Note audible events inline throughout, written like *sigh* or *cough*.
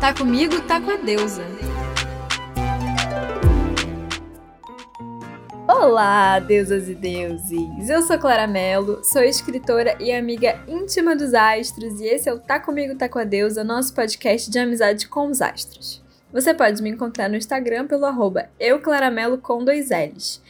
Tá comigo, tá com a deusa. Olá, deusas e deuses! Eu sou Clara Mello, sou escritora e amiga íntima dos astros, e esse é o Tá Comigo, Tá Com a Deusa, nosso podcast de amizade com os astros. Você pode me encontrar no Instagram pelo arroba euclaramelo com dois L's.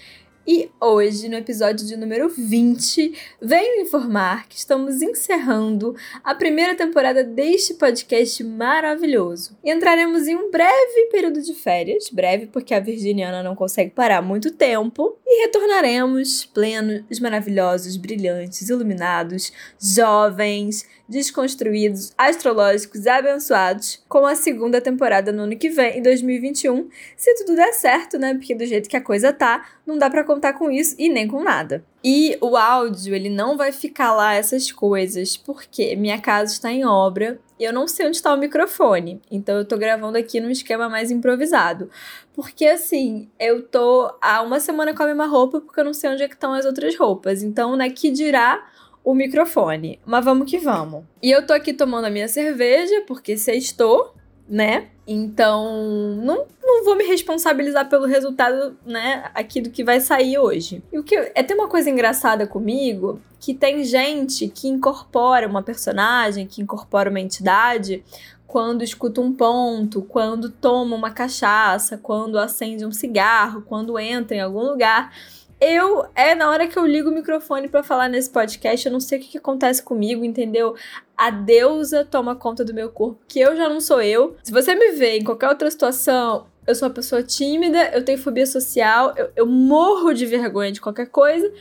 E hoje, no episódio de número 20, venho informar que estamos encerrando a primeira temporada deste podcast maravilhoso. Entraremos em um breve período de férias, breve porque a virginiana não consegue parar muito tempo, e retornaremos plenos, maravilhosos, brilhantes, iluminados, jovens, desconstruídos, astrológicos abençoados com a segunda temporada no ano que vem, em 2021, se tudo der certo, né? Porque do jeito que a coisa tá, não dá para contar com isso e nem com nada. E o áudio, ele não vai ficar lá essas coisas, porque minha casa está em obra e eu não sei onde está o microfone. Então eu tô gravando aqui num esquema mais improvisado. Porque assim, eu tô há uma semana com a mesma roupa porque eu não sei onde é que estão as outras roupas. Então, né, que dirá o microfone. Mas vamos que vamos. E eu tô aqui tomando a minha cerveja, porque sextou, né? Então, não, não vou me responsabilizar pelo resultado, né, aqui do que vai sair hoje. E o que é tem uma coisa engraçada comigo, que tem gente que incorpora uma personagem, que incorpora uma entidade quando escuta um ponto, quando toma uma cachaça, quando acende um cigarro, quando entra em algum lugar. Eu, é na hora que eu ligo o microfone para falar nesse podcast, eu não sei o que, que, acontece comigo, entendeu? A deusa toma conta do meu corpo, que eu já não sou eu. Se você me vê em qualquer outra situação, eu sou uma pessoa tímida, eu tenho fobia social, eu, eu morro de vergonha de qualquer coisa.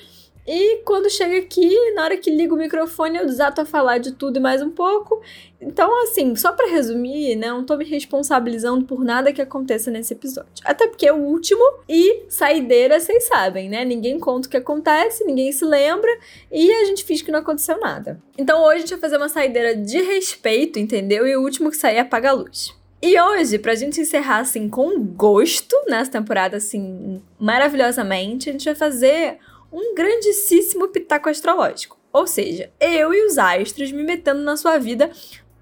E quando chega aqui, na hora que ligo o microfone, eu desato a falar de tudo e mais um pouco. Então, assim, só para resumir, né, não tô me responsabilizando por nada que aconteça nesse episódio. Até porque é o último e saideira, vocês sabem, né? Ninguém conta o que acontece, ninguém se lembra e a gente finge que não aconteceu nada. Então, hoje a gente vai fazer uma saideira de respeito, entendeu? E o último que sair apaga a luz. E hoje, pra gente encerrar assim com gosto nessa temporada assim maravilhosamente, a gente vai fazer um grandíssimo pitaco astrológico. Ou seja, eu e os astros me metendo na sua vida,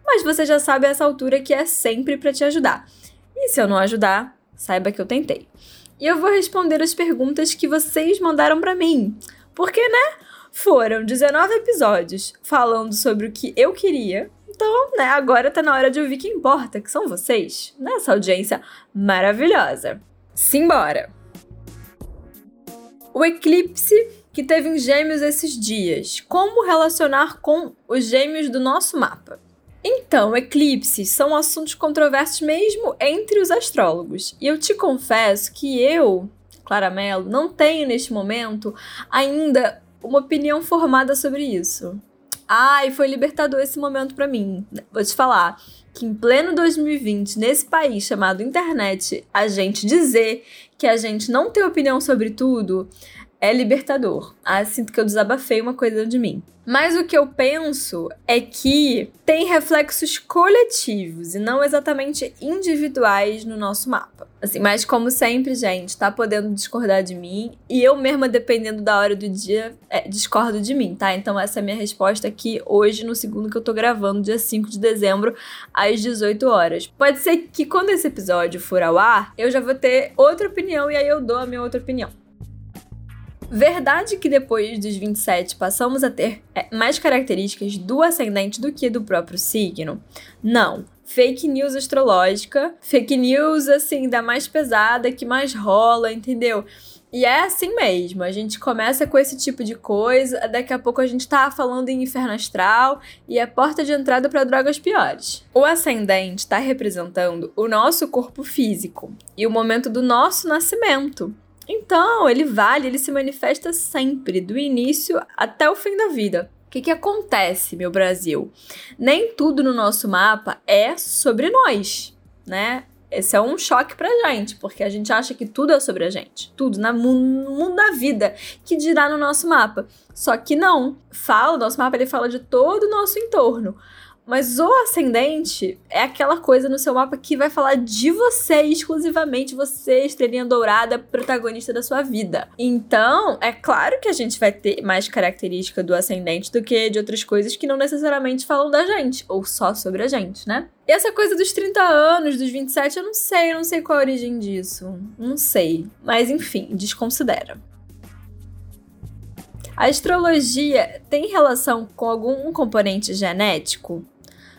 mas você já sabe a essa altura que é sempre para te ajudar. E se eu não ajudar, saiba que eu tentei. E eu vou responder as perguntas que vocês mandaram para mim. Porque, né? Foram 19 episódios falando sobre o que eu queria. Então, né, agora tá na hora de ouvir que importa, que são vocês, nessa audiência maravilhosa. Simbora! O eclipse que teve em Gêmeos esses dias. Como relacionar com os Gêmeos do nosso mapa? Então, eclipses são assuntos controversos mesmo entre os astrólogos. E eu te confesso que eu, Clara Mello, não tenho neste momento ainda uma opinião formada sobre isso. Ai, foi libertador esse momento para mim. Vou te falar que em pleno 2020, nesse país chamado internet, a gente dizer que a gente não tem opinião sobre tudo é libertador. Ah, sinto que eu desabafei uma coisa de mim. Mas o que eu penso é que tem reflexos coletivos e não exatamente individuais no nosso mapa. Assim, mas como sempre, gente, tá podendo discordar de mim e eu mesma, dependendo da hora do dia, é, discordo de mim, tá? Então essa é a minha resposta aqui hoje, no segundo que eu tô gravando, dia 5 de dezembro, às 18 horas. Pode ser que quando esse episódio for ao ar, eu já vou ter outra opinião e aí eu dou a minha outra opinião. Verdade que depois dos 27 passamos a ter é, mais características do ascendente do que do próprio signo? Não. Fake news astrológica, fake news assim, da mais pesada, que mais rola, entendeu? E é assim mesmo, a gente começa com esse tipo de coisa, daqui a pouco a gente tá falando em inferno astral e é porta de entrada para drogas piores. O ascendente está representando o nosso corpo físico e o momento do nosso nascimento. Então, ele vale, ele se manifesta sempre, do início até o fim da vida. O que, que acontece, meu Brasil? Nem tudo no nosso mapa é sobre nós, né? Esse é um choque pra gente, porque a gente acha que tudo é sobre a gente. Tudo no mundo da vida, que dirá no nosso mapa. Só que não. Fala, o nosso mapa ele fala de todo o nosso entorno. Mas o ascendente é aquela coisa no seu mapa que vai falar de você exclusivamente, você, estrelinha dourada, protagonista da sua vida. Então, é claro que a gente vai ter mais característica do ascendente do que de outras coisas que não necessariamente falam da gente, ou só sobre a gente, né? E essa coisa dos 30 anos, dos 27, eu não sei, eu não sei qual a origem disso. Não sei. Mas enfim, desconsidera. A astrologia tem relação com algum componente genético?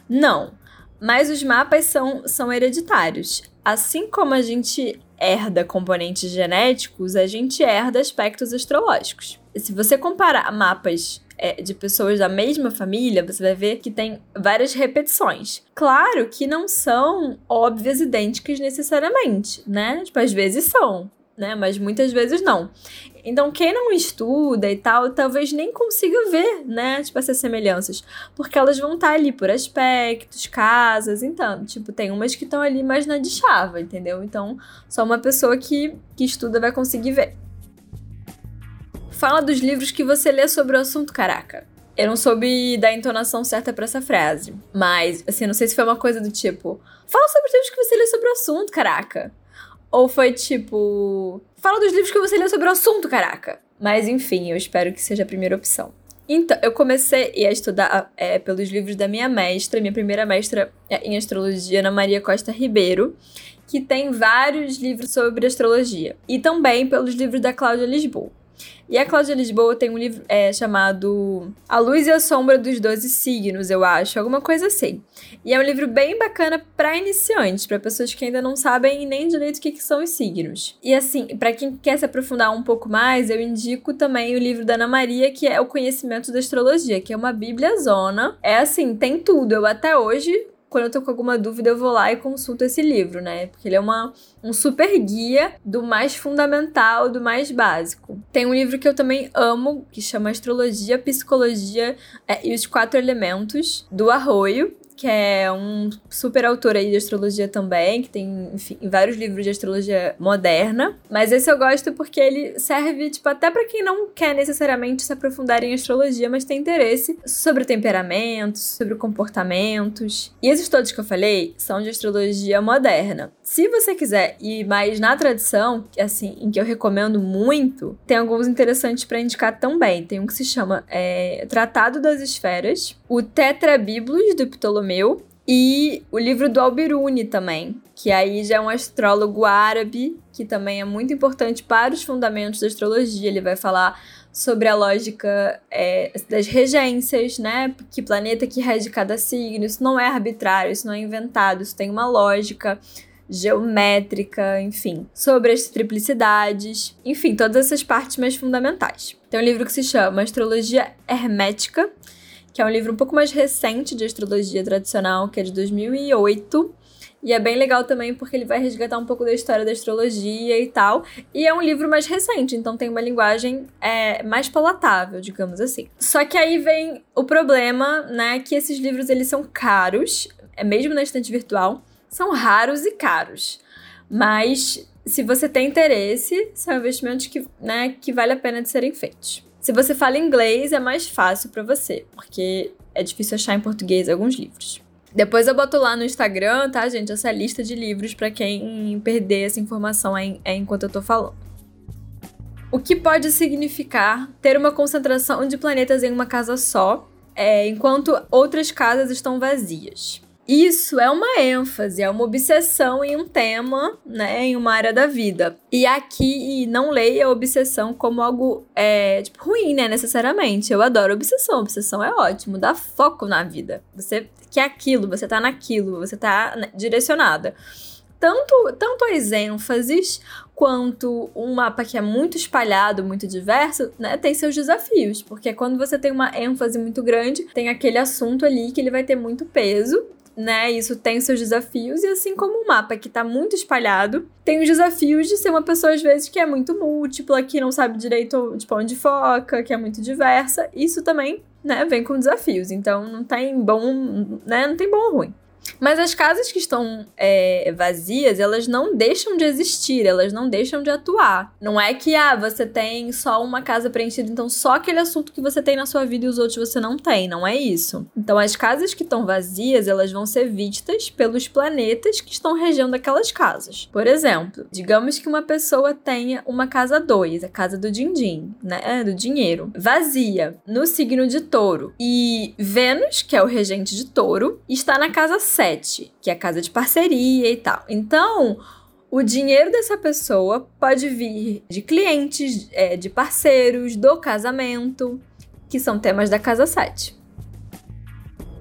Não, mas os mapas são, são hereditários. Assim como a gente herda componentes genéticos, a gente herda aspectos astrológicos. Se você comparar mapas é, de pessoas da mesma família, você vai ver que tem várias repetições. Claro que não são óbvias idênticas necessariamente, né? Tipo, às vezes são, né? Mas muitas vezes não. Então, quem não estuda e tal, talvez nem consiga ver, né? Tipo, essas semelhanças. Porque elas vão estar ali por aspectos, casas, então. Tipo, tem umas que estão ali mais na de chava, entendeu? Então, só uma pessoa que, que estuda vai conseguir ver. Fala dos livros que você lê sobre o assunto, caraca. Eu não soube dar a entonação certa para essa frase. Mas, assim, não sei se foi uma coisa do tipo: Fala sobre os livros que você lê sobre o assunto, caraca. Ou foi tipo. Fala dos livros que você leu sobre o assunto, caraca. Mas enfim, eu espero que seja a primeira opção. Então, eu comecei a estudar é, pelos livros da minha mestra, minha primeira mestra em astrologia, Ana Maria Costa Ribeiro, que tem vários livros sobre astrologia. E também pelos livros da Cláudia Lisboa. E a Cláudia Lisboa tem um livro é, chamado A Luz e a Sombra dos Doze Signos, eu acho, alguma coisa assim. E é um livro bem bacana para iniciantes, para pessoas que ainda não sabem nem direito o que, que são os signos. E assim, para quem quer se aprofundar um pouco mais, eu indico também o livro da Ana Maria, que é O Conhecimento da Astrologia, que é uma bíblia zona. É assim, tem tudo. Eu até hoje quando eu tô com alguma dúvida, eu vou lá e consulto esse livro, né? Porque ele é uma, um super guia do mais fundamental, do mais básico. Tem um livro que eu também amo, que chama Astrologia, Psicologia é, e os Quatro Elementos, do Arroio que é um super autor aí de astrologia também, que tem, enfim, vários livros de astrologia moderna. Mas esse eu gosto porque ele serve, tipo, até para quem não quer necessariamente se aprofundar em astrologia, mas tem interesse sobre temperamentos, sobre comportamentos. E esses todos que eu falei são de astrologia moderna. Se você quiser ir mais na tradição, assim, em que eu recomendo muito, tem alguns interessantes para indicar também. Tem um que se chama é, Tratado das Esferas, o Tetrabiblos do Ptolomeu e o livro do Albiruni também, que aí já é um astrólogo árabe, que também é muito importante para os fundamentos da astrologia. Ele vai falar sobre a lógica é, das regências, né? Que planeta que rege cada signo. Isso não é arbitrário, isso não é inventado, isso tem uma lógica geométrica, enfim, sobre as triplicidades, enfim, todas essas partes mais fundamentais. Tem um livro que se chama Astrologia Hermética, que é um livro um pouco mais recente de astrologia tradicional, que é de 2008. E é bem legal também porque ele vai resgatar um pouco da história da astrologia e tal. E é um livro mais recente, então tem uma linguagem é, mais palatável, digamos assim. Só que aí vem o problema, né? Que esses livros eles são caros, é mesmo na estante virtual são raros e caros. Mas se você tem interesse, são investimentos que, né, que vale a pena de serem feitos. Se você fala inglês, é mais fácil para você, porque é difícil achar em português alguns livros. Depois eu boto lá no Instagram, tá, gente, essa lista de livros para quem perder essa informação aí, é enquanto eu tô falando. O que pode significar ter uma concentração de planetas em uma casa só, é, enquanto outras casas estão vazias? Isso é uma ênfase, é uma obsessão em um tema, né, em uma área da vida. E aqui não leia obsessão como algo é, tipo, ruim, né, necessariamente. Eu adoro obsessão, obsessão é ótimo, dá foco na vida. Você quer aquilo, você tá naquilo, você tá né, direcionada. Tanto, tanto as ênfases quanto um mapa que é muito espalhado, muito diverso, né, tem seus desafios, porque quando você tem uma ênfase muito grande, tem aquele assunto ali que ele vai ter muito peso né? Isso tem seus desafios, e assim como o mapa que tá muito espalhado, tem os desafios de ser uma pessoa, às vezes, que é muito múltipla, que não sabe direito tipo, onde foca, que é muito diversa. Isso também, né, vem com desafios. Então não tem bom, né? Não tem bom ou ruim. Mas as casas que estão é, vazias, elas não deixam de existir, elas não deixam de atuar. Não é que, ah, você tem só uma casa preenchida, então só aquele assunto que você tem na sua vida e os outros você não tem. Não é isso. Então, as casas que estão vazias, elas vão ser vistas pelos planetas que estão regendo aquelas casas. Por exemplo, digamos que uma pessoa tenha uma casa 2, a casa do din-din, né? É, do dinheiro, vazia, no signo de touro. E Vênus, que é o regente de touro, está na casa 7, que é casa de parceria e tal. Então, o dinheiro dessa pessoa pode vir de clientes, é, de parceiros, do casamento, que são temas da casa 7.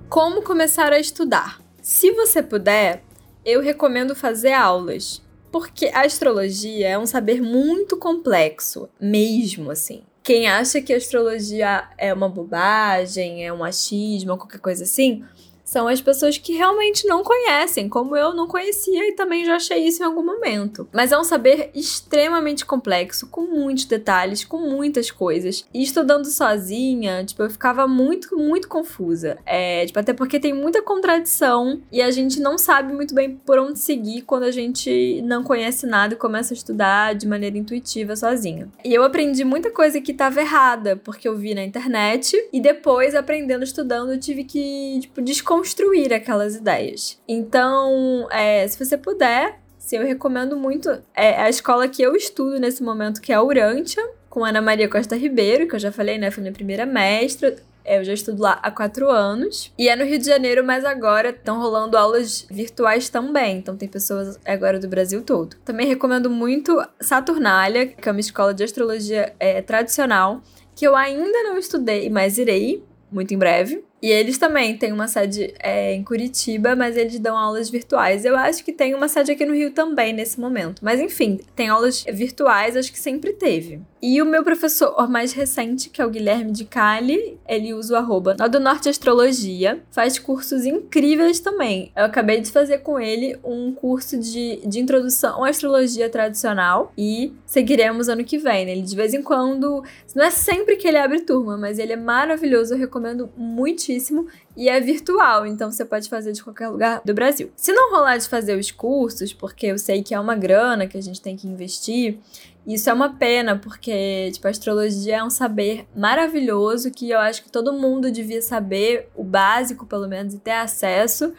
Como começar a estudar? Se você puder, eu recomendo fazer aulas, porque a astrologia é um saber muito complexo, mesmo assim. Quem acha que a astrologia é uma bobagem, é um achismo, qualquer coisa assim, são as pessoas que realmente não conhecem, como eu não conhecia e também já achei isso em algum momento. Mas é um saber extremamente complexo, com muitos detalhes, com muitas coisas. E estudando sozinha, tipo, eu ficava muito, muito confusa. É, tipo, até porque tem muita contradição e a gente não sabe muito bem por onde seguir quando a gente não conhece nada e começa a estudar de maneira intuitiva sozinha. E eu aprendi muita coisa que estava errada, porque eu vi na internet e depois aprendendo, estudando, eu tive que, tipo, construir aquelas ideias. Então, é, se você puder, sim, eu recomendo muito é, a escola que eu estudo nesse momento, que é a Urantia, com Ana Maria Costa Ribeiro, que eu já falei, né? Foi minha primeira mestra. É, eu já estudo lá há quatro anos. E é no Rio de Janeiro, mas agora estão rolando aulas virtuais também. Então tem pessoas agora do Brasil todo. Também recomendo muito Saturnália, que é uma escola de astrologia é, tradicional, que eu ainda não estudei, mas irei muito em breve. E eles também têm uma sede é, em Curitiba, mas eles dão aulas virtuais. Eu acho que tem uma sede aqui no Rio também nesse momento. Mas enfim, tem aulas virtuais, acho que sempre teve. E o meu professor mais recente, que é o Guilherme de Cali, ele usa o arroba do Norte Astrologia, faz cursos incríveis também. Eu acabei de fazer com ele um curso de, de introdução à astrologia tradicional e seguiremos ano que vem. Né? Ele de vez em quando, não é sempre que ele abre turma, mas ele é maravilhoso, eu recomendo muitíssimo muitíssimo e é virtual, então você pode fazer de qualquer lugar do Brasil. Se não rolar de fazer os cursos, porque eu sei que é uma grana que a gente tem que investir, isso é uma pena, porque tipo, a astrologia é um saber maravilhoso que eu acho que todo mundo devia saber, o básico pelo menos, e ter acesso.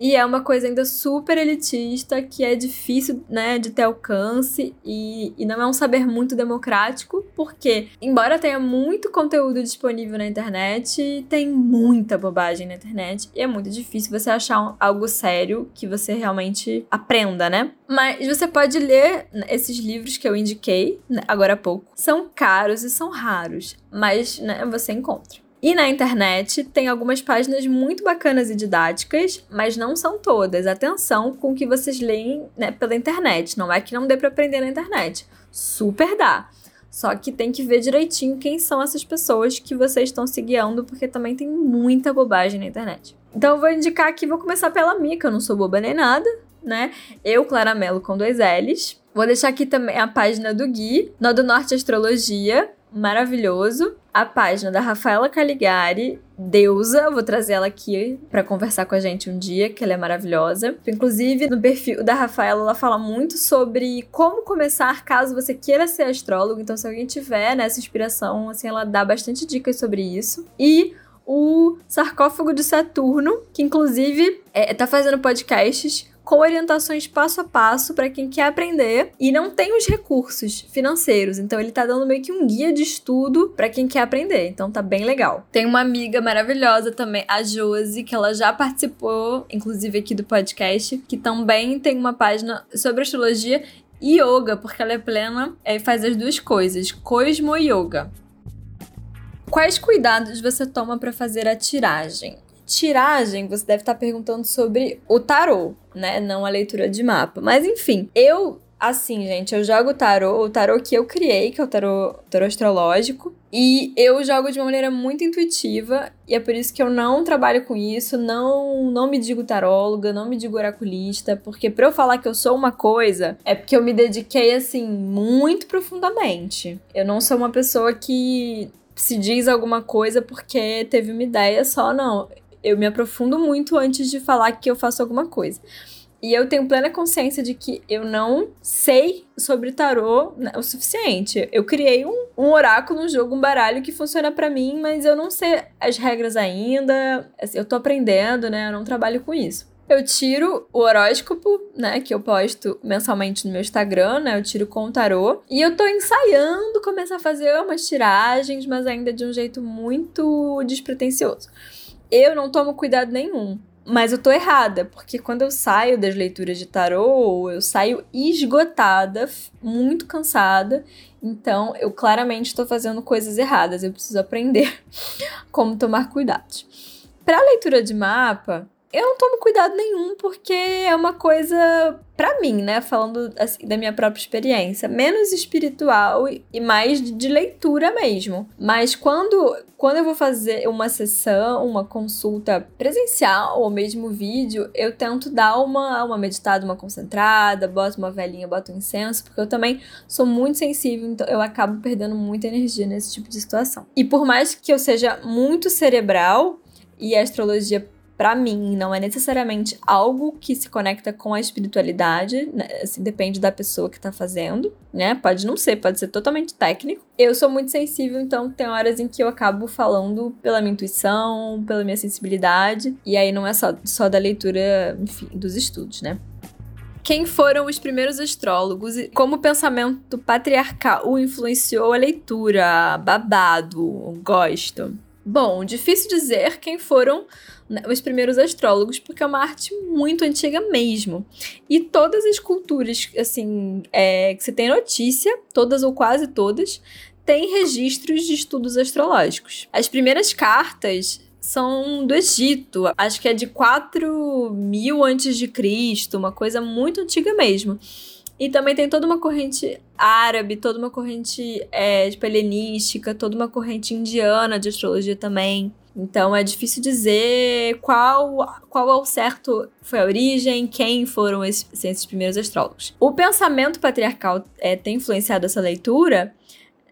E é uma coisa ainda super elitista, que é difícil, né, de ter alcance e, e não é um saber muito democrático, porque, embora tenha muito conteúdo disponível na internet, tem muita bobagem na internet e é muito difícil você achar algo sério que você realmente aprenda, né? Mas você pode ler esses livros que eu indiquei né, agora há pouco. São caros e são raros, mas né, você encontra. E na internet tem algumas páginas muito bacanas e didáticas, mas não são todas. Atenção com o que vocês leem né, pela internet. Não é que não dê para aprender na internet. Super dá. Só que tem que ver direitinho quem são essas pessoas que vocês estão se guiando, porque também tem muita bobagem na internet. Então eu vou indicar aqui, vou começar pela que eu não sou boba nem nada, né? Eu, Claramelo, com dois L's. Vou deixar aqui também a página do Gui, no do Norte Astrologia, maravilhoso. A página da Rafaela Caligari, Deusa, vou trazer ela aqui para conversar com a gente um dia, que ela é maravilhosa. Inclusive, no perfil da Rafaela, ela fala muito sobre como começar caso você queira ser astrólogo. Então, se alguém tiver nessa inspiração, assim, ela dá bastante dicas sobre isso. E o sarcófago de Saturno, que inclusive é, tá fazendo podcasts com orientações passo a passo para quem quer aprender e não tem os recursos financeiros. Então ele tá dando meio que um guia de estudo para quem quer aprender. Então tá bem legal. Tem uma amiga maravilhosa também, a Josi, que ela já participou, inclusive aqui do podcast, que também tem uma página sobre astrologia e yoga, porque ela é plena e faz as duas coisas, Cosmo Yoga. Quais cuidados você toma para fazer a tiragem? Tiragem, você deve estar perguntando sobre o tarô, né? Não a leitura de mapa. Mas enfim, eu assim, gente, eu jogo tarô, o tarô que eu criei, que é o tarô, tarô astrológico, e eu jogo de uma maneira muito intuitiva, e é por isso que eu não trabalho com isso, não não me digo taróloga, não me digo oraculista, porque para eu falar que eu sou uma coisa, é porque eu me dediquei assim muito profundamente. Eu não sou uma pessoa que se diz alguma coisa porque teve uma ideia só, não eu me aprofundo muito antes de falar que eu faço alguma coisa. E eu tenho plena consciência de que eu não sei sobre tarô né, o suficiente. Eu criei um, um oráculo, um jogo, um baralho que funciona para mim, mas eu não sei as regras ainda. Assim, eu tô aprendendo, né? Eu não trabalho com isso. Eu tiro o horóscopo, né, que eu posto mensalmente no meu Instagram, né? Eu tiro com o tarô. E eu tô ensaiando começar a fazer umas tiragens, mas ainda de um jeito muito despretensioso. Eu não tomo cuidado nenhum. Mas eu tô errada, porque quando eu saio das leituras de tarô, eu saio esgotada, muito cansada. Então, eu claramente estou fazendo coisas erradas. Eu preciso aprender *laughs* como tomar cuidados. Para leitura de mapa, eu não tomo cuidado nenhum, porque é uma coisa, para mim, né? Falando assim, da minha própria experiência, menos espiritual e mais de leitura mesmo. Mas quando, quando eu vou fazer uma sessão, uma consulta presencial ou mesmo vídeo, eu tento dar uma, uma meditada, uma concentrada, boto uma velhinha, boto um incenso, porque eu também sou muito sensível, então eu acabo perdendo muita energia nesse tipo de situação. E por mais que eu seja muito cerebral, e a astrologia para mim, não é necessariamente algo que se conecta com a espiritualidade, né? assim, depende da pessoa que tá fazendo, né? Pode não ser, pode ser totalmente técnico. Eu sou muito sensível, então tem horas em que eu acabo falando pela minha intuição, pela minha sensibilidade, e aí não é só, só da leitura, enfim, dos estudos, né? Quem foram os primeiros astrólogos e como o pensamento patriarcal o influenciou a leitura? Babado, gosto. Bom, difícil dizer quem foram né, os primeiros astrólogos, porque é uma arte muito antiga mesmo. E todas as culturas, assim, é, que você tem notícia, todas ou quase todas, têm registros de estudos astrológicos. As primeiras cartas são do Egito, acho que é de 4 mil antes de Cristo, uma coisa muito antiga mesmo. E também tem toda uma corrente árabe, toda uma corrente é, tipo, helenística, toda uma corrente indiana de astrologia também. Então é difícil dizer qual, qual ao certo foi a origem, quem foram esses, esses primeiros astrólogos. O pensamento patriarcal é, tem influenciado essa leitura,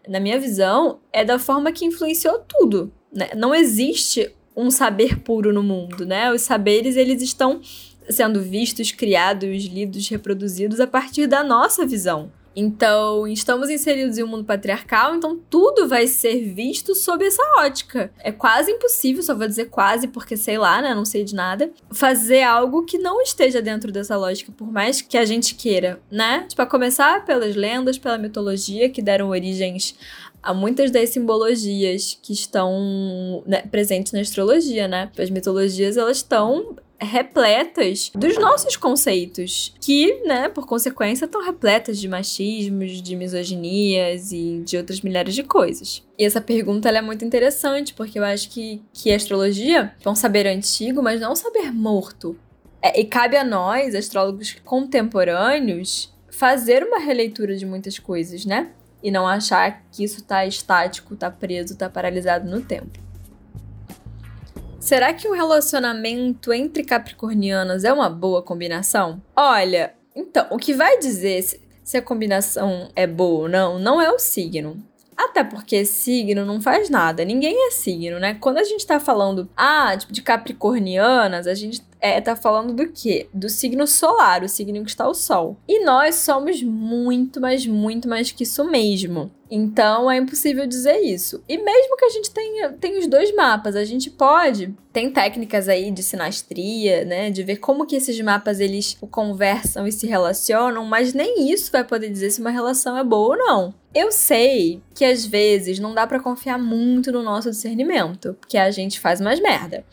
na minha visão, é da forma que influenciou tudo. Né? Não existe um saber puro no mundo, né? Os saberes, eles estão sendo vistos, criados, lidos, reproduzidos a partir da nossa visão. Então, estamos inseridos em um mundo patriarcal, então tudo vai ser visto sob essa ótica. É quase impossível, só vou dizer quase porque sei lá, né, não sei de nada, fazer algo que não esteja dentro dessa lógica, por mais que a gente queira, né? Tipo, a começar pelas lendas, pela mitologia que deram origens a muitas das simbologias que estão né, presentes na astrologia, né? As mitologias, elas estão repletas dos nossos conceitos, que, né, por consequência, estão repletas de machismos, de misoginias e de outras milhares de coisas. E essa pergunta é muito interessante, porque eu acho que, que a astrologia é um saber antigo, mas não um saber morto. É, e cabe a nós, astrólogos contemporâneos, fazer uma releitura de muitas coisas, né? E não achar que isso tá estático, tá preso, tá paralisado no tempo. Será que um relacionamento entre capricornianas é uma boa combinação? Olha, então, o que vai dizer se a combinação é boa ou não, não é o signo. Até porque signo não faz nada, ninguém é signo, né? Quando a gente tá falando, ah, tipo, de capricornianas, a gente é, tá falando do quê? Do signo solar, o signo que está o Sol. E nós somos muito, mas muito mais que isso mesmo. Então é impossível dizer isso. E mesmo que a gente tenha, tenha os dois mapas, a gente pode. Tem técnicas aí de sinastria, né? De ver como que esses mapas eles conversam e se relacionam, mas nem isso vai poder dizer se uma relação é boa ou não. Eu sei que às vezes não dá para confiar muito no nosso discernimento, porque a gente faz mais merda.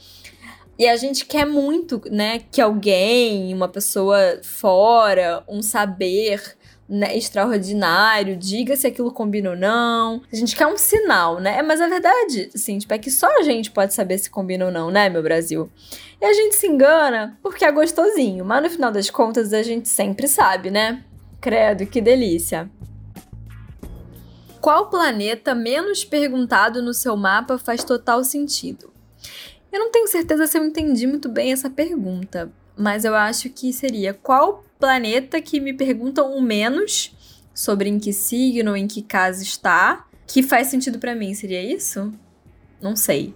E a gente quer muito, né, que alguém, uma pessoa fora, um saber né, extraordinário, diga se aquilo combina ou não. A gente quer um sinal, né? Mas a verdade, assim, tipo, é que só a gente pode saber se combina ou não, né, meu Brasil? E a gente se engana porque é gostosinho, mas no final das contas a gente sempre sabe, né? Credo, que delícia. Qual planeta menos perguntado no seu mapa faz total sentido? Eu não tenho certeza se eu entendi muito bem essa pergunta, mas eu acho que seria qual planeta que me perguntam o menos sobre em que signo, em que casa está, que faz sentido para mim, seria isso? Não sei.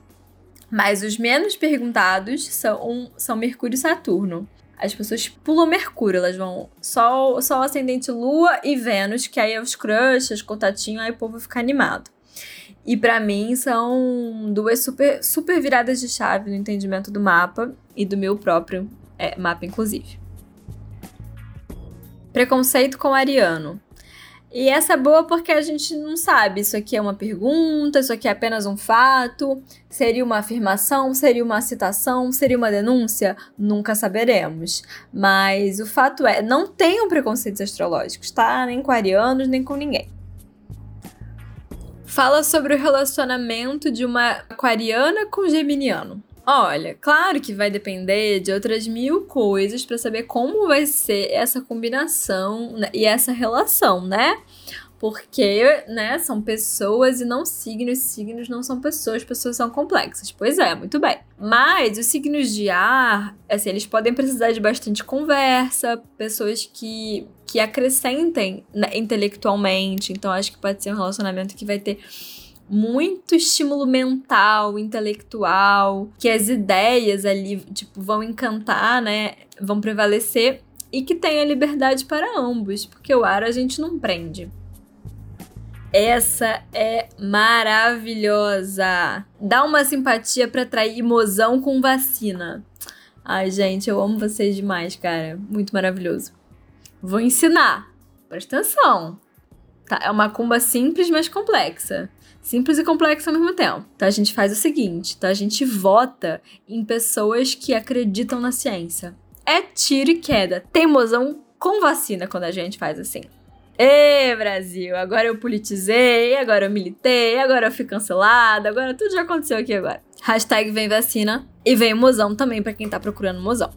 Mas os menos perguntados são, são Mercúrio e Saturno. As pessoas pulam Mercúrio, elas vão Sol, Sol Ascendente Lua e Vênus, que aí é os crushes, contatinho, aí o povo fica animado. E para mim são duas super, super viradas de chave no entendimento do mapa e do meu próprio é, mapa, inclusive. Preconceito com ariano. E essa é boa porque a gente não sabe. Isso aqui é uma pergunta, isso aqui é apenas um fato, seria uma afirmação, seria uma citação, seria uma denúncia? Nunca saberemos. Mas o fato é, não tenham preconceitos astrológicos, tá? Nem com arianos, nem com ninguém. Fala sobre o relacionamento de uma aquariana com geminiano. Olha, claro que vai depender de outras mil coisas para saber como vai ser essa combinação né, e essa relação, né? Porque, né, são pessoas e não signos, signos não são pessoas, pessoas são complexas. Pois é, muito bem. Mas os signos de ar, assim, eles podem precisar de bastante conversa, pessoas que, que acrescentem né, intelectualmente. Então, acho que pode ser um relacionamento que vai ter muito estímulo mental, intelectual, que as ideias ali, tipo, vão encantar, né? Vão prevalecer e que tenha liberdade para ambos, porque o ar a gente não prende. Essa é maravilhosa. Dá uma simpatia para atrair mozão com vacina. Ai, gente, eu amo vocês demais, cara. Muito maravilhoso. Vou ensinar. Presta atenção. Tá? É uma cumba simples, mas complexa simples e complexo ao mesmo tempo. Então a gente faz o seguinte, então a gente vota em pessoas que acreditam na ciência. É tiro e queda. Tem mozão com vacina quando a gente faz assim. Ê, Brasil, agora eu politizei, agora eu militei, agora eu fui cancelada, agora tudo já aconteceu aqui agora. Hashtag vem vacina e vem mozão também para quem tá procurando mozão.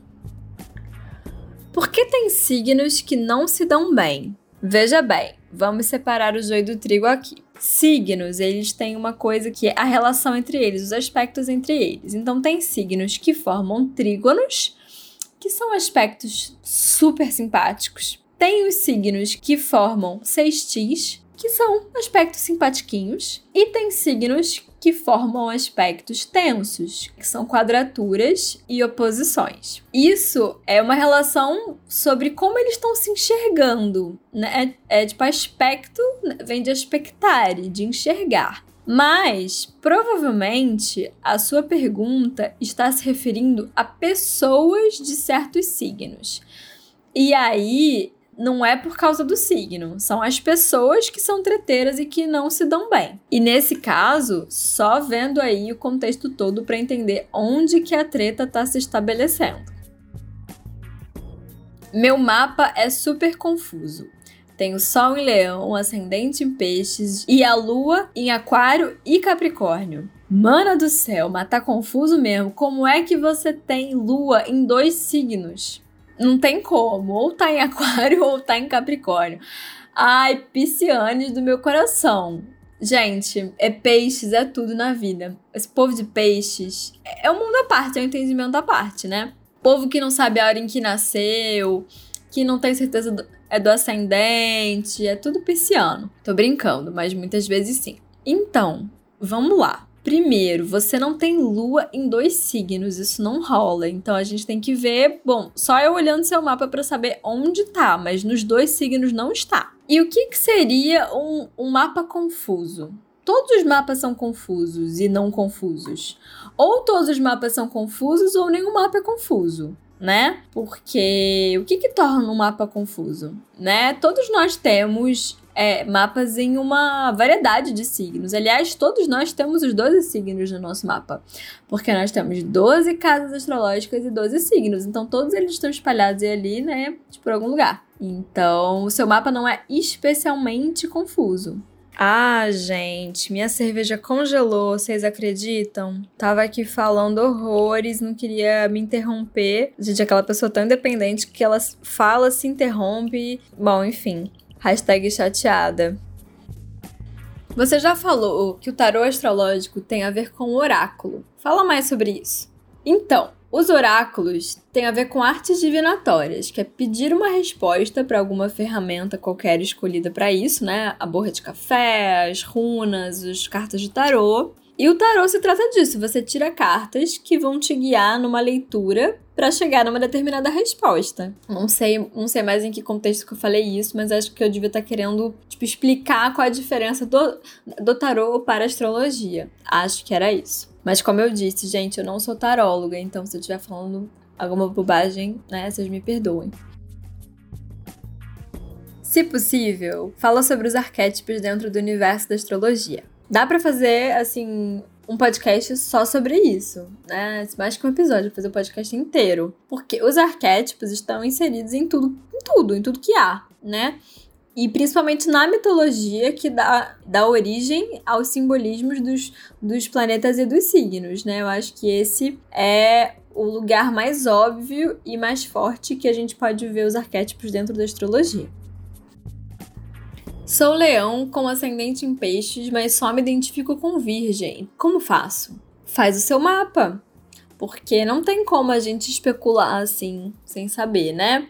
Por que tem signos que não se dão bem? Veja bem, vamos separar o joio do trigo aqui. Signos, eles têm uma coisa que é a relação entre eles, os aspectos entre eles. Então, tem signos que formam trígonos, que são aspectos super simpáticos. Tem os signos que formam sextis, que são aspectos simpatiquinhos, e tem signos que formam aspectos tensos, que são quadraturas e oposições. Isso é uma relação sobre como eles estão se enxergando, né? É, é tipo aspecto, né? vem de aspectare, de enxergar. Mas, provavelmente, a sua pergunta está se referindo a pessoas de certos signos. E aí, não é por causa do signo, são as pessoas que são treteiras e que não se dão bem. E nesse caso, só vendo aí o contexto todo para entender onde que a treta está se estabelecendo. Meu mapa é super confuso. Tem o Sol em Leão, Ascendente em Peixes e a Lua em Aquário e Capricórnio. Mana do céu, mas tá confuso mesmo. Como é que você tem Lua em dois signos? Não tem como. Ou tá em Aquário *laughs* ou tá em Capricórnio. Ai, piscianes do meu coração. Gente, é peixes, é tudo na vida. Esse povo de peixes é um mundo à parte, é um entendimento da parte, né? Povo que não sabe a hora em que nasceu, que não tem certeza do, é do ascendente, é tudo pisciano. Tô brincando, mas muitas vezes sim. Então, vamos lá. Primeiro, você não tem lua em dois signos, isso não rola. Então a gente tem que ver, bom, só eu olhando seu mapa para saber onde tá, mas nos dois signos não está. E o que, que seria um, um mapa confuso? Todos os mapas são confusos e não confusos. Ou todos os mapas são confusos ou nenhum mapa é confuso né? Porque o que que torna um mapa confuso, né? Todos nós temos é, mapas em uma variedade de signos. Aliás, todos nós temos os 12 signos no nosso mapa. Porque nós temos 12 casas astrológicas e 12 signos. Então, todos eles estão espalhados ali, né? Por algum lugar. Então, o seu mapa não é especialmente confuso. Ah, gente, minha cerveja congelou, vocês acreditam? Tava aqui falando horrores, não queria me interromper. Gente, aquela pessoa tão independente que ela fala, se interrompe. Bom, enfim. Hashtag chateada. Você já falou que o tarô astrológico tem a ver com o oráculo. Fala mais sobre isso. Então, os oráculos têm a ver com artes divinatórias, que é pedir uma resposta para alguma ferramenta qualquer escolhida para isso, né? A borra de café, as runas, as cartas de tarô. E o tarô se trata disso, você tira cartas que vão te guiar numa leitura para chegar numa determinada resposta. Não sei, não sei mais em que contexto que eu falei isso, mas acho que eu devia estar tá querendo tipo, explicar qual a diferença do, do tarô para a astrologia. Acho que era isso. Mas como eu disse, gente, eu não sou taróloga, então se eu estiver falando alguma bobagem, né, vocês me perdoem. Se possível, fala sobre os arquétipos dentro do universo da astrologia. Dá para fazer, assim, um podcast só sobre isso, né? Mais que um episódio, fazer o um podcast inteiro. Porque os arquétipos estão inseridos em tudo, em tudo, em tudo que há, né? E principalmente na mitologia que dá, dá origem aos simbolismos dos, dos planetas e dos signos, né? Eu acho que esse é o lugar mais óbvio e mais forte que a gente pode ver os arquétipos dentro da astrologia. Sou leão com ascendente em peixes, mas só me identifico com virgem. Como faço? Faz o seu mapa. Porque não tem como a gente especular assim, sem saber, né?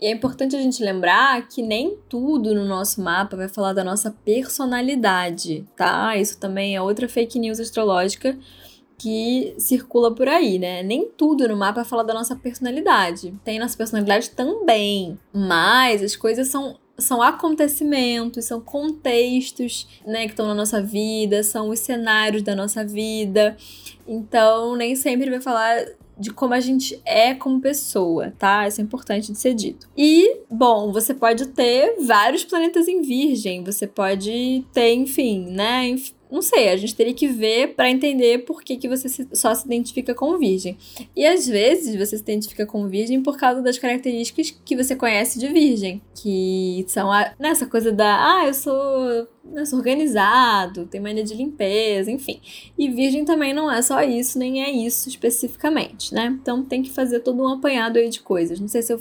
E é importante a gente lembrar que nem tudo no nosso mapa vai falar da nossa personalidade, tá? Isso também é outra fake news astrológica que circula por aí, né? Nem tudo no mapa fala da nossa personalidade. Tem nossa personalidade também, mas as coisas são são acontecimentos, são contextos, né, que estão na nossa vida, são os cenários da nossa vida. Então, nem sempre vai falar de como a gente é como pessoa, tá? Isso é importante de ser dito. E, bom, você pode ter vários planetas em Virgem, você pode ter, enfim, né? Não sei, a gente teria que ver para entender por que, que você só se identifica com virgem. E às vezes você se identifica com virgem por causa das características que você conhece de virgem. Que são a, nessa né, coisa da, ah, eu sou, eu sou organizado, tenho mania de limpeza, enfim. E virgem também não é só isso, nem é isso especificamente, né? Então tem que fazer todo um apanhado aí de coisas. Não sei se eu.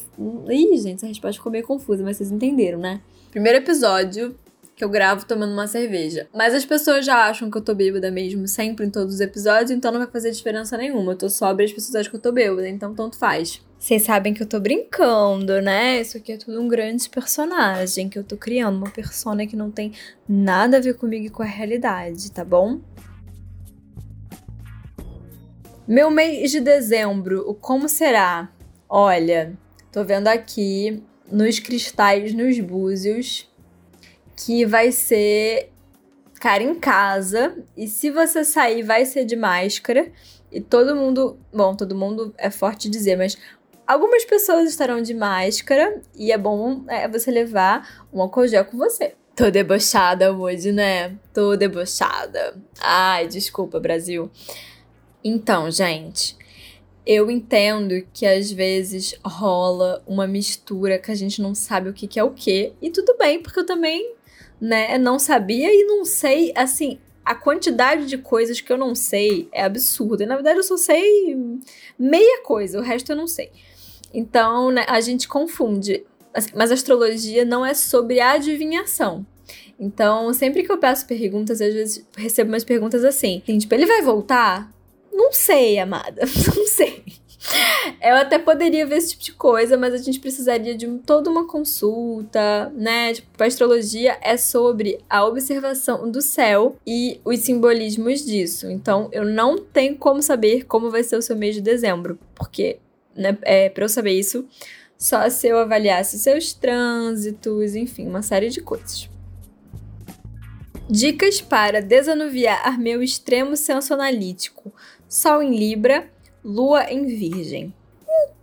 Ih, gente, essa resposta ficou meio confusa, mas vocês entenderam, né? Primeiro episódio que eu gravo tomando uma cerveja. Mas as pessoas já acham que eu tô bêbada mesmo, sempre em todos os episódios, então não vai fazer diferença nenhuma. Eu tô sóbria e as pessoas acham que eu tô bêbada, então tanto faz. Vocês sabem que eu tô brincando, né? Isso aqui é tudo um grande personagem que eu tô criando, uma persona que não tem nada a ver comigo e com a realidade, tá bom? Meu mês de dezembro, o como será? Olha, tô vendo aqui nos cristais, nos búzios, que vai ser cara em casa e se você sair vai ser de máscara e todo mundo, bom, todo mundo é forte dizer, mas algumas pessoas estarão de máscara e é bom é, você levar um álcool gel com você. Tô debochada hoje, né? Tô debochada. Ai, desculpa, Brasil. Então, gente, eu entendo que às vezes rola uma mistura que a gente não sabe o que, que é o que. E tudo bem, porque eu também né? Não sabia e não sei, assim, a quantidade de coisas que eu não sei é absurda. E, na verdade, eu só sei meia coisa, o resto eu não sei. Então, né, a gente confunde. Assim, mas astrologia não é sobre adivinhação. Então, sempre que eu peço perguntas, às vezes recebo umas perguntas assim: tipo, ele vai voltar? Não sei, amada, *laughs* não sei. *laughs* Eu até poderia ver esse tipo de coisa, mas a gente precisaria de toda uma consulta, né? Tipo, a astrologia é sobre a observação do céu e os simbolismos disso. Então, eu não tenho como saber como vai ser o seu mês de dezembro, porque, né, é, para eu saber isso, só se eu avaliasse seus trânsitos, enfim, uma série de coisas. Dicas para desanuviar meu extremo senso analítico. Sol em Libra, Lua em Virgem.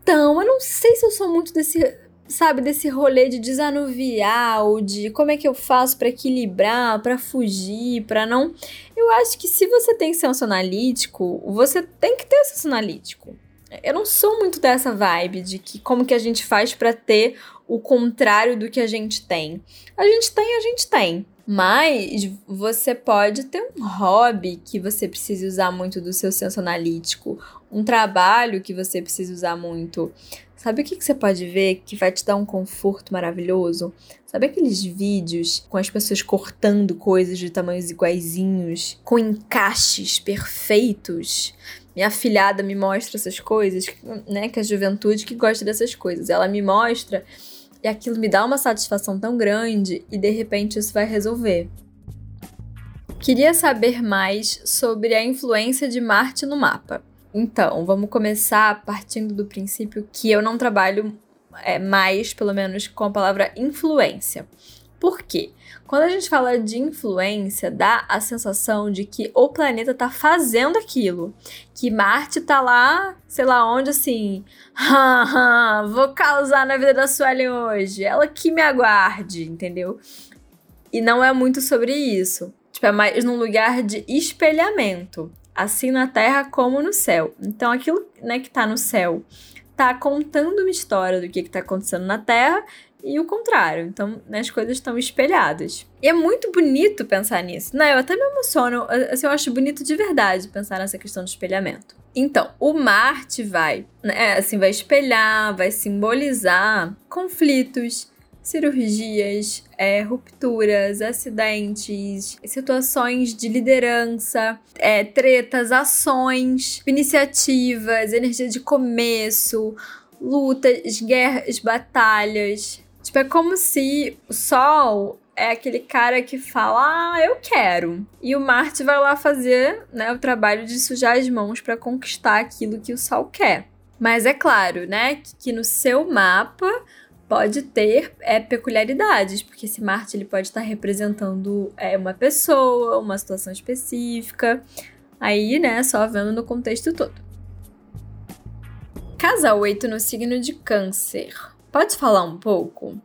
Então, eu não sei se eu sou muito desse, sabe, desse rolê de desanuviar ou de como é que eu faço para equilibrar, para fugir, para não. Eu acho que se você tem senso analítico, você tem que ter senso analítico. Eu não sou muito dessa vibe de que como que a gente faz para ter o contrário do que a gente tem. A gente tem, a gente tem. Mas você pode ter um hobby que você precise usar muito do seu senso analítico, um trabalho que você precise usar muito. Sabe o que, que você pode ver que vai te dar um conforto maravilhoso? Sabe aqueles vídeos com as pessoas cortando coisas de tamanhos iguaizinhos, com encaixes perfeitos? Minha afilhada me mostra essas coisas, né? Que a juventude que gosta dessas coisas. Ela me mostra e aquilo me dá uma satisfação tão grande e de repente isso vai resolver. queria saber mais sobre a influência de Marte no mapa. Então, vamos começar partindo do princípio que eu não trabalho é, mais, pelo menos, com a palavra influência. Por quê? Quando a gente fala de influência, dá a sensação de que o planeta tá fazendo aquilo. Que Marte tá lá, sei lá onde, assim. vou causar na vida da Suelen hoje. Ela que me aguarde, entendeu? E não é muito sobre isso. Tipo, é mais num lugar de espelhamento. Assim na Terra como no céu. Então, aquilo né, que tá no céu tá contando uma história do que, que tá acontecendo na Terra e o contrário. Então, né, as coisas estão espelhadas. E é muito bonito pensar nisso. Né? Eu até me emociono, assim, eu acho bonito de verdade pensar nessa questão do espelhamento. Então, o Marte vai, né, assim, vai espelhar, vai simbolizar conflitos, cirurgias, é, rupturas, acidentes, situações de liderança, é, tretas, ações, iniciativas, energia de começo, lutas, guerras, batalhas, Tipo, é como se o Sol é aquele cara que fala, ah, eu quero. E o Marte vai lá fazer né, o trabalho de sujar as mãos para conquistar aquilo que o Sol quer. Mas é claro, né, que, que no seu mapa pode ter é, peculiaridades, porque esse Marte ele pode estar representando é, uma pessoa, uma situação específica. Aí, né, só vendo no contexto todo. Casa 8 no signo de Câncer. Pode falar um pouco?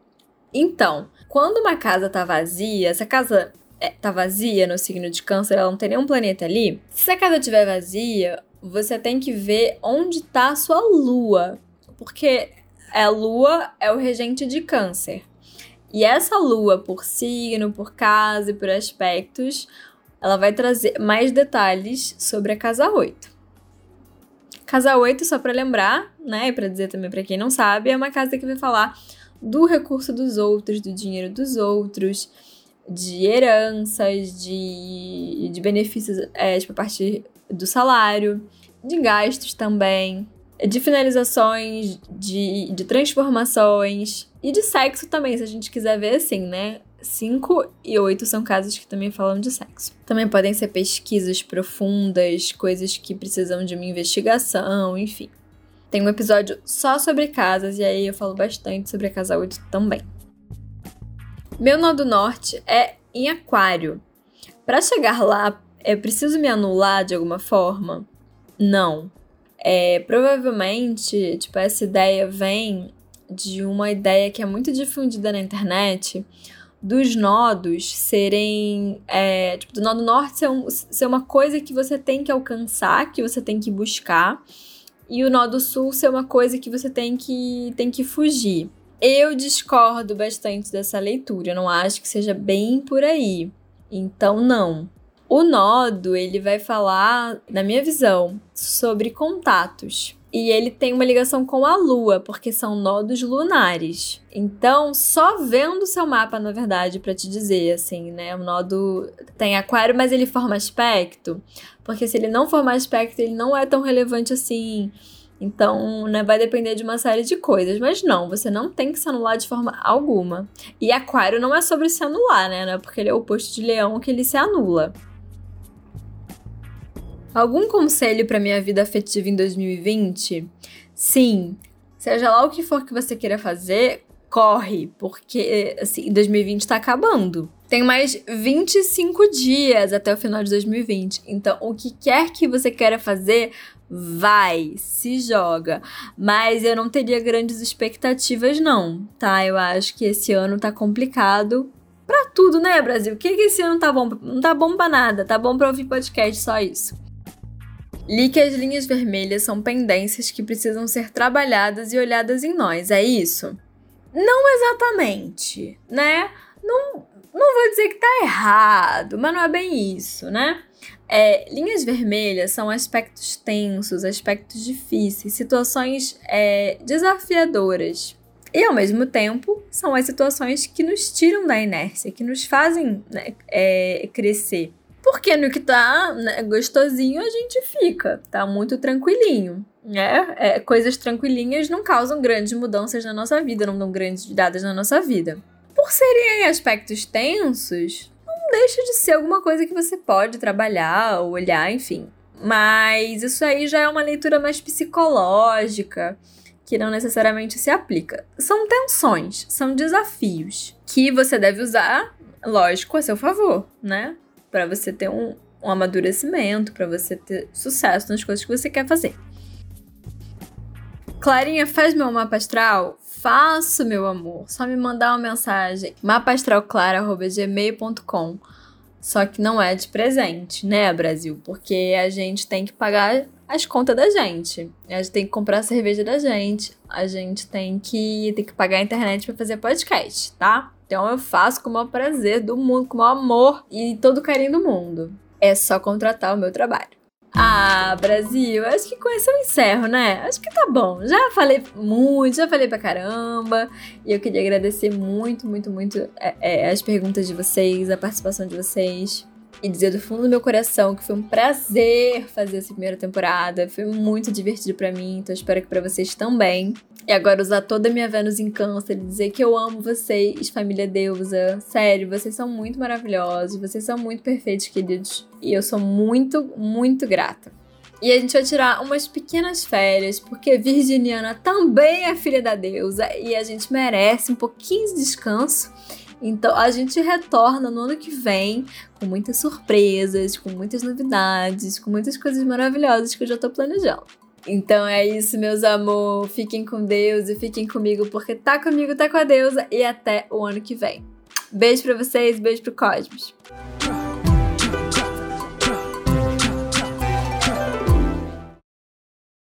Então, quando uma casa tá vazia, essa casa é, tá vazia no signo de câncer, ela não tem nenhum planeta ali. Se a casa estiver vazia, você tem que ver onde tá a sua lua. Porque a lua é o regente de câncer. E essa lua, por signo, por casa e por aspectos, ela vai trazer mais detalhes sobre a casa 8. Casa 8, só para lembrar, né, e para dizer também para quem não sabe, é uma casa que vai falar do recurso dos outros, do dinheiro dos outros, de heranças, de, de benefícios é, tipo, a partir do salário, de gastos também, de finalizações, de, de transformações e de sexo também, se a gente quiser ver assim, né? 5 e 8 são casos que também falam de sexo. Também podem ser pesquisas profundas, coisas que precisam de uma investigação, enfim. Tem um episódio só sobre casas e aí eu falo bastante sobre a casa 8 também. Meu nó do norte é em Aquário. Para chegar lá, eu preciso me anular de alguma forma? Não. É, provavelmente, tipo, essa ideia vem de uma ideia que é muito difundida na internet, dos nodos serem. É, tipo, do nodo norte ser, um, ser uma coisa que você tem que alcançar, que você tem que buscar, e o nodo sul ser uma coisa que você tem que, tem que fugir. Eu discordo bastante dessa leitura, não acho que seja bem por aí. Então, não. O nodo, ele vai falar, na minha visão, sobre contatos. E ele tem uma ligação com a Lua, porque são nodos lunares. Então, só vendo o seu mapa, na verdade, para te dizer, assim, né? O nodo tem aquário, mas ele forma aspecto. Porque se ele não formar aspecto, ele não é tão relevante assim. Então, né, vai depender de uma série de coisas. Mas não, você não tem que se anular de forma alguma. E aquário não é sobre se anular, né? É porque ele é o oposto de leão que ele se anula. Algum conselho para minha vida afetiva em 2020? Sim, seja lá o que for que você queira fazer, corre, porque assim, 2020 tá acabando. Tem mais 25 dias até o final de 2020. Então, o que quer que você queira fazer, vai, se joga. Mas eu não teria grandes expectativas, não, tá? Eu acho que esse ano tá complicado pra tudo, né, Brasil? O que, que esse ano tá bom? Não tá bom pra nada, tá bom pra ouvir podcast, só isso. Li que as linhas vermelhas são pendências que precisam ser trabalhadas e olhadas em nós, é isso? Não exatamente, né? Não, não vou dizer que tá errado, mas não é bem isso, né? É, linhas vermelhas são aspectos tensos, aspectos difíceis, situações é, desafiadoras. E ao mesmo tempo, são as situações que nos tiram da inércia, que nos fazem né, é, crescer. Porque no que tá né, gostosinho a gente fica, tá muito tranquilinho. Né? É, coisas tranquilinhas não causam grandes mudanças na nossa vida, não dão grandes dadas na nossa vida. Por serem aspectos tensos, não deixa de ser alguma coisa que você pode trabalhar ou olhar, enfim. Mas isso aí já é uma leitura mais psicológica, que não necessariamente se aplica. São tensões, são desafios que você deve usar, lógico, a seu favor, né? Para você ter um, um amadurecimento, para você ter sucesso nas coisas que você quer fazer. Clarinha, faz meu mapa astral? Faço, meu amor. Só me mandar uma mensagem. mapastralclara.gmail.com Só que não é de presente, né, Brasil? Porque a gente tem que pagar as contas da gente. A gente tem que comprar a cerveja da gente. A gente tem que, tem que pagar a internet para fazer podcast, tá? Então eu faço com o maior prazer do mundo, com o maior amor e todo o carinho do mundo. É só contratar o meu trabalho. Ah, Brasil, acho que com isso eu encerro, né? Acho que tá bom. Já falei muito, já falei pra caramba. E eu queria agradecer muito, muito, muito é, é, as perguntas de vocês, a participação de vocês. E dizer do fundo do meu coração que foi um prazer fazer essa primeira temporada. Foi muito divertido para mim, então espero que para vocês também. E agora usar toda a minha Vênus em câncer e dizer que eu amo vocês, família deusa. Sério, vocês são muito maravilhosos, vocês são muito perfeitos, queridos. E eu sou muito, muito grata. E a gente vai tirar umas pequenas férias, porque Virginiana também é filha da deusa e a gente merece um pouquinho de descanso. Então a gente retorna no ano que vem com muitas surpresas, com muitas novidades, com muitas coisas maravilhosas que eu já tô planejando. Então é isso, meus amor. Fiquem com Deus e fiquem comigo, porque tá comigo, tá com a deusa. E até o ano que vem. Beijo pra vocês, beijo pro Cosmos.